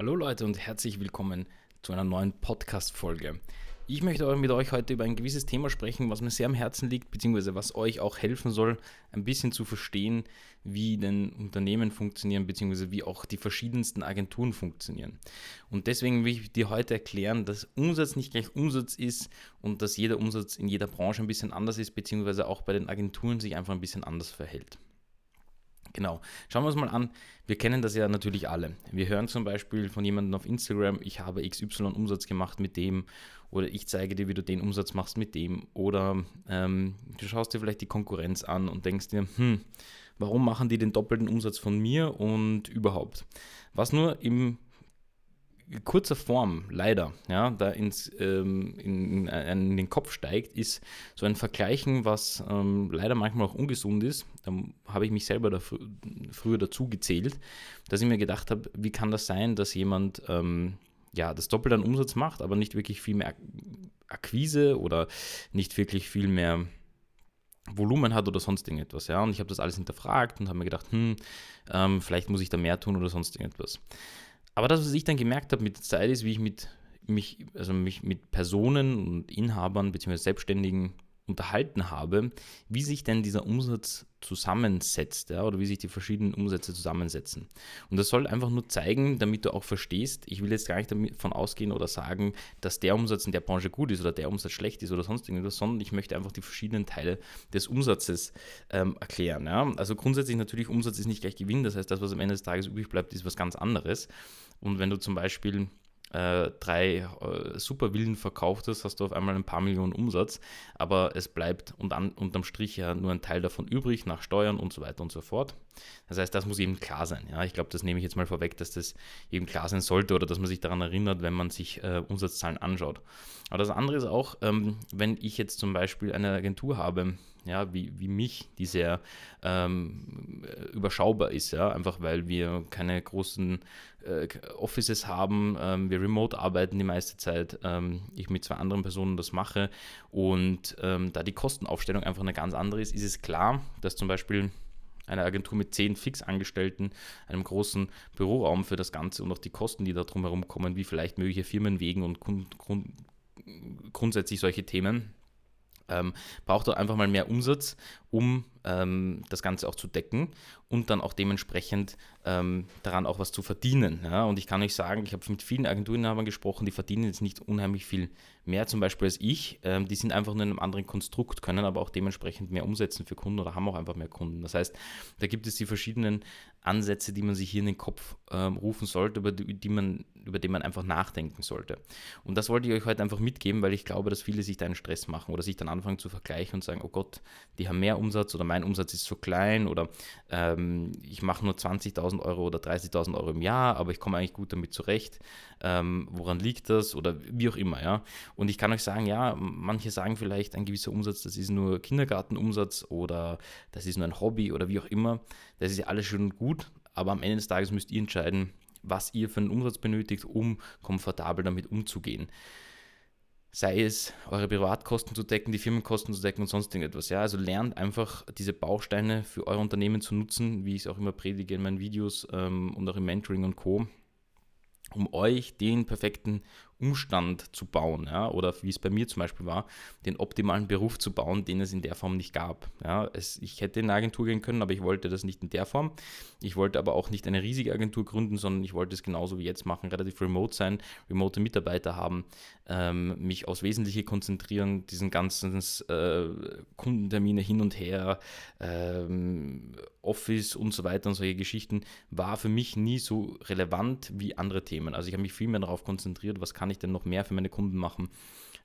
Hallo Leute und herzlich willkommen zu einer neuen Podcast-Folge. Ich möchte mit euch heute über ein gewisses Thema sprechen, was mir sehr am Herzen liegt, beziehungsweise was euch auch helfen soll, ein bisschen zu verstehen, wie denn Unternehmen funktionieren, beziehungsweise wie auch die verschiedensten Agenturen funktionieren. Und deswegen will ich dir heute erklären, dass Umsatz nicht gleich Umsatz ist und dass jeder Umsatz in jeder Branche ein bisschen anders ist, beziehungsweise auch bei den Agenturen sich einfach ein bisschen anders verhält. Genau. Schauen wir uns mal an. Wir kennen das ja natürlich alle. Wir hören zum Beispiel von jemandem auf Instagram, ich habe XY Umsatz gemacht mit dem oder ich zeige dir, wie du den Umsatz machst mit dem oder ähm, du schaust dir vielleicht die Konkurrenz an und denkst dir, hm, warum machen die den doppelten Umsatz von mir und überhaupt. Was nur im kurzer Form leider ja, da ins, ähm, in, in, den Kopf steigt, ist so ein Vergleichen, was ähm, leider manchmal auch ungesund ist. Da habe ich mich selber da fr früher dazu gezählt, dass ich mir gedacht habe, wie kann das sein, dass jemand ähm, ja, das Doppelte an Umsatz macht, aber nicht wirklich viel mehr Akquise oder nicht wirklich viel mehr Volumen hat oder sonst irgendetwas. Ja? Und ich habe das alles hinterfragt und habe mir gedacht, hm, ähm, vielleicht muss ich da mehr tun oder sonst irgendetwas. Aber das, was ich dann gemerkt habe mit der Zeit, ist, wie ich mit mich, also mich mit Personen und Inhabern bzw. Selbstständigen unterhalten habe, wie sich denn dieser Umsatz zusammensetzt ja, oder wie sich die verschiedenen Umsätze zusammensetzen. Und das soll einfach nur zeigen, damit du auch verstehst, ich will jetzt gar nicht davon ausgehen oder sagen, dass der Umsatz in der Branche gut ist oder der Umsatz schlecht ist oder sonst irgendwas, sondern ich möchte einfach die verschiedenen Teile des Umsatzes ähm, erklären. Ja. Also grundsätzlich natürlich, Umsatz ist nicht gleich Gewinn, das heißt, das, was am Ende des Tages übrig bleibt, ist was ganz anderes. Und wenn du zum Beispiel äh, drei äh, Supervillen verkauft hast, hast du auf einmal ein paar Millionen Umsatz, aber es bleibt an, unterm Strich ja nur ein Teil davon übrig nach Steuern und so weiter und so fort. Das heißt, das muss eben klar sein. Ja? Ich glaube, das nehme ich jetzt mal vorweg, dass das eben klar sein sollte oder dass man sich daran erinnert, wenn man sich äh, Umsatzzahlen anschaut. Aber das andere ist auch, ähm, wenn ich jetzt zum Beispiel eine Agentur habe, ja, wie, wie mich, die sehr ähm, überschaubar ist, ja, einfach weil wir keine großen äh, Offices haben, ähm, wir remote arbeiten die meiste Zeit, ähm, ich mit zwei anderen Personen das mache. Und ähm, da die Kostenaufstellung einfach eine ganz andere ist, ist es klar, dass zum Beispiel eine Agentur mit zehn Fixangestellten, einem großen Büroraum für das Ganze und auch die Kosten, die da drumherum kommen, wie vielleicht mögliche Firmenwegen und grund, grund, grundsätzlich solche Themen, ähm, braucht er einfach mal mehr Umsatz, um ähm, das Ganze auch zu decken und dann auch dementsprechend ähm, daran auch was zu verdienen. Ja? Und ich kann euch sagen, ich habe mit vielen Agenturinhabern gesprochen, die verdienen jetzt nicht unheimlich viel mehr zum Beispiel als ich. Ähm, die sind einfach nur in einem anderen Konstrukt, können aber auch dementsprechend mehr umsetzen für Kunden oder haben auch einfach mehr Kunden. Das heißt, da gibt es die verschiedenen Ansätze, die man sich hier in den Kopf ähm, rufen sollte, über die, die man, über die man einfach nachdenken sollte. Und das wollte ich euch heute einfach mitgeben, weil ich glaube, dass viele sich da einen Stress machen oder sich dann anfangen zu vergleichen und sagen, oh Gott, die haben mehr Umsatz oder mein Umsatz ist zu klein oder ähm, ich mache nur 20.000 Euro oder 30.000 Euro im Jahr, aber ich komme eigentlich gut damit zurecht. Ähm, woran liegt das oder wie auch immer, ja. Und ich kann euch sagen, ja, manche sagen vielleicht, ein gewisser Umsatz, das ist nur Kindergartenumsatz oder das ist nur ein Hobby oder wie auch immer. Das ist ja alles schon gut, aber am Ende des Tages müsst ihr entscheiden, was ihr für einen Umsatz benötigt, um komfortabel damit umzugehen sei es eure Privatkosten zu decken, die Firmenkosten zu decken und sonst irgendetwas. Ja, also lernt einfach diese Bausteine für euer Unternehmen zu nutzen, wie ich es auch immer predige in meinen Videos ähm, und auch im Mentoring und Co um euch den perfekten Umstand zu bauen, ja, oder wie es bei mir zum Beispiel war, den optimalen Beruf zu bauen, den es in der Form nicht gab. Ja, es, ich hätte in eine Agentur gehen können, aber ich wollte das nicht in der Form. Ich wollte aber auch nicht eine riesige Agentur gründen, sondern ich wollte es genauso wie jetzt machen, relativ remote sein, remote Mitarbeiter haben, ähm, mich aufs Wesentliche konzentrieren, diesen ganzen äh, Kundentermine hin und her, ähm, Office und so weiter und solche Geschichten, war für mich nie so relevant wie andere Themen. Also ich habe mich viel mehr darauf konzentriert, was kann kann ich denn noch mehr für meine Kunden machen?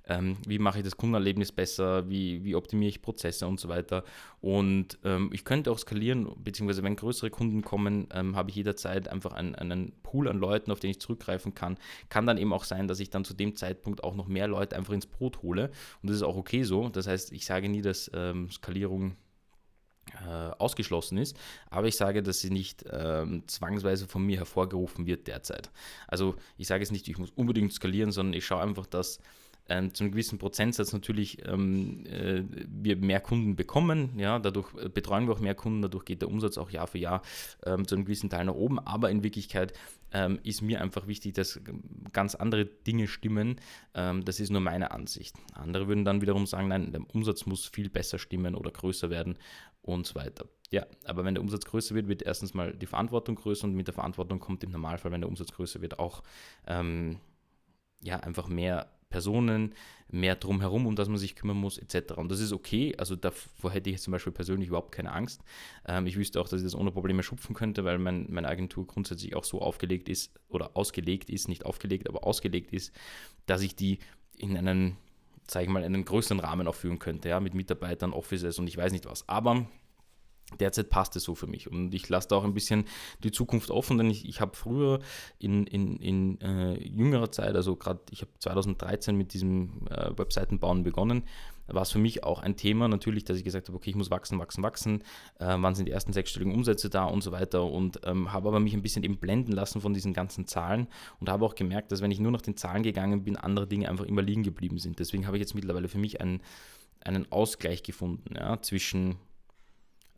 Ähm, wie mache ich das Kundenerlebnis besser? Wie, wie optimiere ich Prozesse und so weiter? Und ähm, ich könnte auch skalieren, beziehungsweise wenn größere Kunden kommen, ähm, habe ich jederzeit einfach einen, einen Pool an Leuten, auf den ich zurückgreifen kann. Kann dann eben auch sein, dass ich dann zu dem Zeitpunkt auch noch mehr Leute einfach ins Brot hole. Und das ist auch okay so. Das heißt, ich sage nie, dass ähm, Skalierung ausgeschlossen ist, aber ich sage, dass sie nicht ähm, zwangsweise von mir hervorgerufen wird derzeit. Also ich sage es nicht, ich muss unbedingt skalieren, sondern ich schaue einfach, dass ähm, zu einem gewissen Prozentsatz natürlich ähm, äh, wir mehr Kunden bekommen. Ja, dadurch äh, betreuen wir auch mehr Kunden, dadurch geht der Umsatz auch Jahr für Jahr ähm, zu einem gewissen Teil nach oben. Aber in Wirklichkeit ähm, ist mir einfach wichtig, dass ganz andere Dinge stimmen. Ähm, das ist nur meine Ansicht. Andere würden dann wiederum sagen, nein, der Umsatz muss viel besser stimmen oder größer werden und so weiter. Ja, aber wenn der Umsatz größer wird, wird erstens mal die Verantwortung größer und mit der Verantwortung kommt im Normalfall, wenn der Umsatz größer wird, auch ähm, ja, einfach mehr Personen, mehr drumherum, um das man sich kümmern muss, etc. Und das ist okay. Also davor hätte ich zum Beispiel persönlich überhaupt keine Angst. Ähm, ich wüsste auch, dass ich das ohne Probleme schupfen könnte, weil mein, meine Agentur grundsätzlich auch so aufgelegt ist oder ausgelegt ist, nicht aufgelegt, aber ausgelegt ist, dass ich die in einen, sage ich mal, einen größeren Rahmen auch führen könnte, ja, mit Mitarbeitern, Offices und ich weiß nicht was. Aber derzeit passt es so für mich. Und ich lasse da auch ein bisschen die Zukunft offen, denn ich, ich habe früher in, in, in äh, jüngerer Zeit, also gerade ich habe 2013 mit diesem äh, Webseitenbauen begonnen, war es für mich auch ein Thema natürlich, dass ich gesagt habe, okay, ich muss wachsen, wachsen, wachsen, äh, wann sind die ersten sechsstelligen Umsätze da und so weiter und ähm, habe aber mich ein bisschen eben blenden lassen von diesen ganzen Zahlen und habe auch gemerkt, dass wenn ich nur nach den Zahlen gegangen bin, andere Dinge einfach immer liegen geblieben sind. Deswegen habe ich jetzt mittlerweile für mich einen, einen Ausgleich gefunden ja, zwischen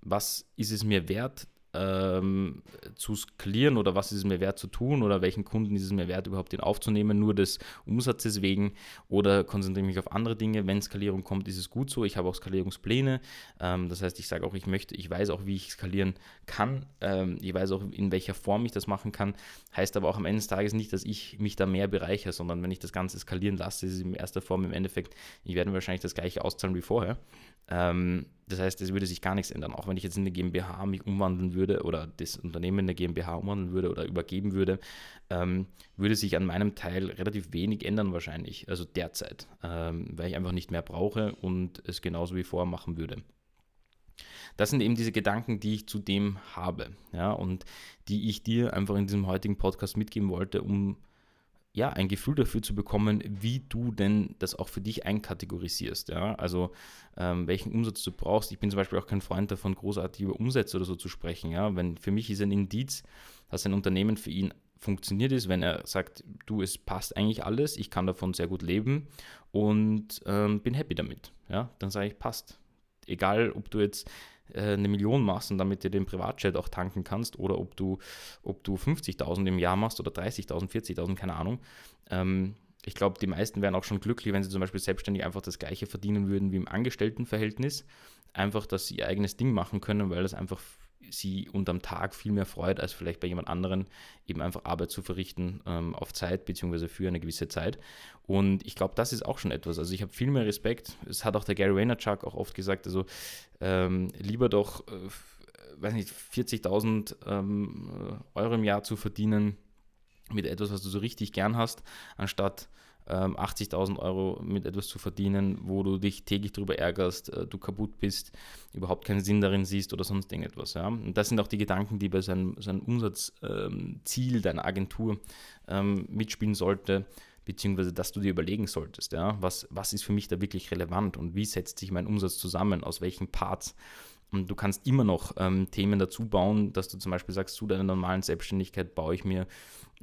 was ist es mir wert, ähm, zu skalieren oder was ist es mir wert zu tun oder welchen Kunden ist es mir wert, überhaupt den aufzunehmen, nur des Umsatzes wegen oder konzentriere mich auf andere Dinge. Wenn Skalierung kommt, ist es gut so. Ich habe auch Skalierungspläne. Ähm, das heißt, ich sage auch, ich möchte, ich weiß auch, wie ich skalieren kann. Ähm, ich weiß auch, in welcher Form ich das machen kann. Heißt aber auch am Ende des Tages nicht, dass ich mich da mehr bereichere, sondern wenn ich das Ganze skalieren lasse, ist es in erster Form im Endeffekt, ich werde wahrscheinlich das gleiche auszahlen wie vorher. Ähm, das heißt, es würde sich gar nichts ändern. Auch wenn ich jetzt in eine GmbH mich umwandeln würde oder das Unternehmen in eine GmbH umwandeln würde oder übergeben würde, ähm, würde sich an meinem Teil relativ wenig ändern wahrscheinlich. Also derzeit, ähm, weil ich einfach nicht mehr brauche und es genauso wie vorher machen würde. Das sind eben diese Gedanken, die ich zudem habe, ja, und die ich dir einfach in diesem heutigen Podcast mitgeben wollte, um ja, ein Gefühl dafür zu bekommen, wie du denn das auch für dich einkategorisierst. Ja? Also ähm, welchen Umsatz du brauchst. Ich bin zum Beispiel auch kein Freund davon, großartig über Umsätze oder so zu sprechen. Ja? Wenn für mich ist ein Indiz, dass ein Unternehmen für ihn funktioniert ist, wenn er sagt, du, es passt eigentlich alles, ich kann davon sehr gut leben und ähm, bin happy damit. Ja? Dann sage ich, passt. Egal, ob du jetzt eine Million machst und damit dir den Privatjet auch tanken kannst oder ob du, ob du 50.000 im Jahr machst oder 30.000, 40.000, keine Ahnung. Ähm, ich glaube, die meisten wären auch schon glücklich, wenn sie zum Beispiel selbstständig einfach das gleiche verdienen würden wie im Angestelltenverhältnis. Einfach, dass sie ihr eigenes Ding machen können, weil das einfach sie unterm Tag viel mehr freut, als vielleicht bei jemand anderen eben einfach Arbeit zu verrichten ähm, auf Zeit beziehungsweise für eine gewisse Zeit. Und ich glaube, das ist auch schon etwas. Also ich habe viel mehr Respekt. Es hat auch der Gary Vaynerchuk auch oft gesagt, also ähm, lieber doch, äh, weiß nicht, 40.000 ähm, Euro im Jahr zu verdienen mit etwas, was du so richtig gern hast, anstatt 80.000 ähm, Euro mit etwas zu verdienen, wo du dich täglich darüber ärgerst, äh, du kaputt bist, überhaupt keinen Sinn darin siehst oder sonst irgendetwas. Ja? Und das sind auch die Gedanken, die bei seinem, seinem Umsatzziel ähm, deiner Agentur ähm, mitspielen sollte, beziehungsweise dass du dir überlegen solltest, ja? was, was ist für mich da wirklich relevant und wie setzt sich mein Umsatz zusammen, aus welchen Parts und du kannst immer noch ähm, Themen dazu bauen, dass du zum Beispiel sagst, zu deiner normalen Selbstständigkeit baue ich mir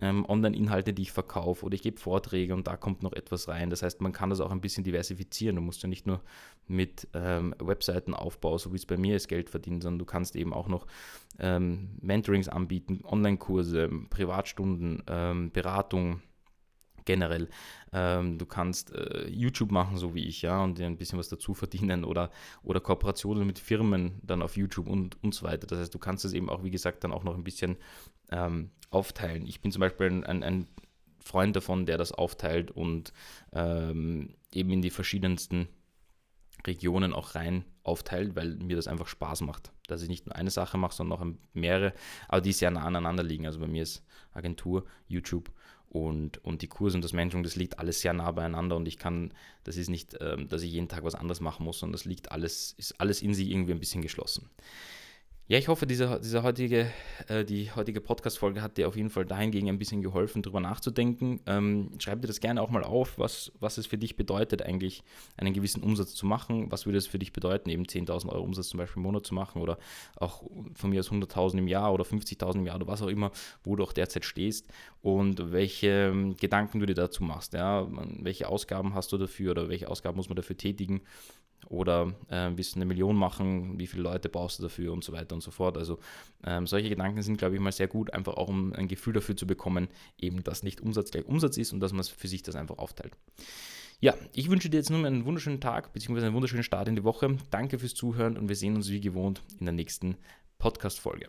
ähm, Online-Inhalte, die ich verkaufe oder ich gebe Vorträge und da kommt noch etwas rein. Das heißt, man kann das auch ein bisschen diversifizieren. Du musst ja nicht nur mit ähm, Webseitenaufbau, so wie es bei mir ist, Geld verdienen, sondern du kannst eben auch noch ähm, Mentorings anbieten, Online-Kurse, Privatstunden, ähm, Beratung generell. Ähm, du kannst äh, YouTube machen, so wie ich, ja, und dir ein bisschen was dazu verdienen oder, oder Kooperationen mit Firmen dann auf YouTube und, und so weiter. Das heißt, du kannst es eben auch, wie gesagt, dann auch noch ein bisschen ähm, aufteilen. Ich bin zum Beispiel ein, ein, Freund davon, der das aufteilt und ähm, eben in die verschiedensten Regionen auch rein aufteilt, weil mir das einfach Spaß macht. Dass ich nicht nur eine Sache mache, sondern auch mehrere, aber die sehr nah aneinander liegen. Also bei mir ist Agentur, YouTube und, und die Kurse und das Mentoring, das liegt alles sehr nah beieinander und ich kann, das ist nicht, ähm, dass ich jeden Tag was anderes machen muss, sondern das liegt alles, ist alles in sich irgendwie ein bisschen geschlossen. Ja, ich hoffe, diese, diese heutige, äh, die heutige Podcast-Folge hat dir auf jeden Fall dahingegen ein bisschen geholfen, darüber nachzudenken. Ähm, schreib dir das gerne auch mal auf, was, was es für dich bedeutet, eigentlich einen gewissen Umsatz zu machen. Was würde es für dich bedeuten, eben 10.000 Euro Umsatz zum Beispiel im Monat zu machen oder auch von mir aus 100.000 im Jahr oder 50.000 im Jahr oder was auch immer, wo du auch derzeit stehst und welche ähm, Gedanken du dir dazu machst. Ja? Welche Ausgaben hast du dafür oder welche Ausgaben muss man dafür tätigen? Oder äh, willst du eine Million machen? Wie viele Leute brauchst du dafür und so weiter und so fort. Also ähm, solche Gedanken sind, glaube ich, mal sehr gut, einfach auch um ein Gefühl dafür zu bekommen, eben, dass nicht Umsatz gleich Umsatz ist und dass man für sich das einfach aufteilt. Ja, ich wünsche dir jetzt nun einen wunderschönen Tag bzw. einen wunderschönen Start in die Woche. Danke fürs Zuhören und wir sehen uns wie gewohnt in der nächsten Podcast-Folge.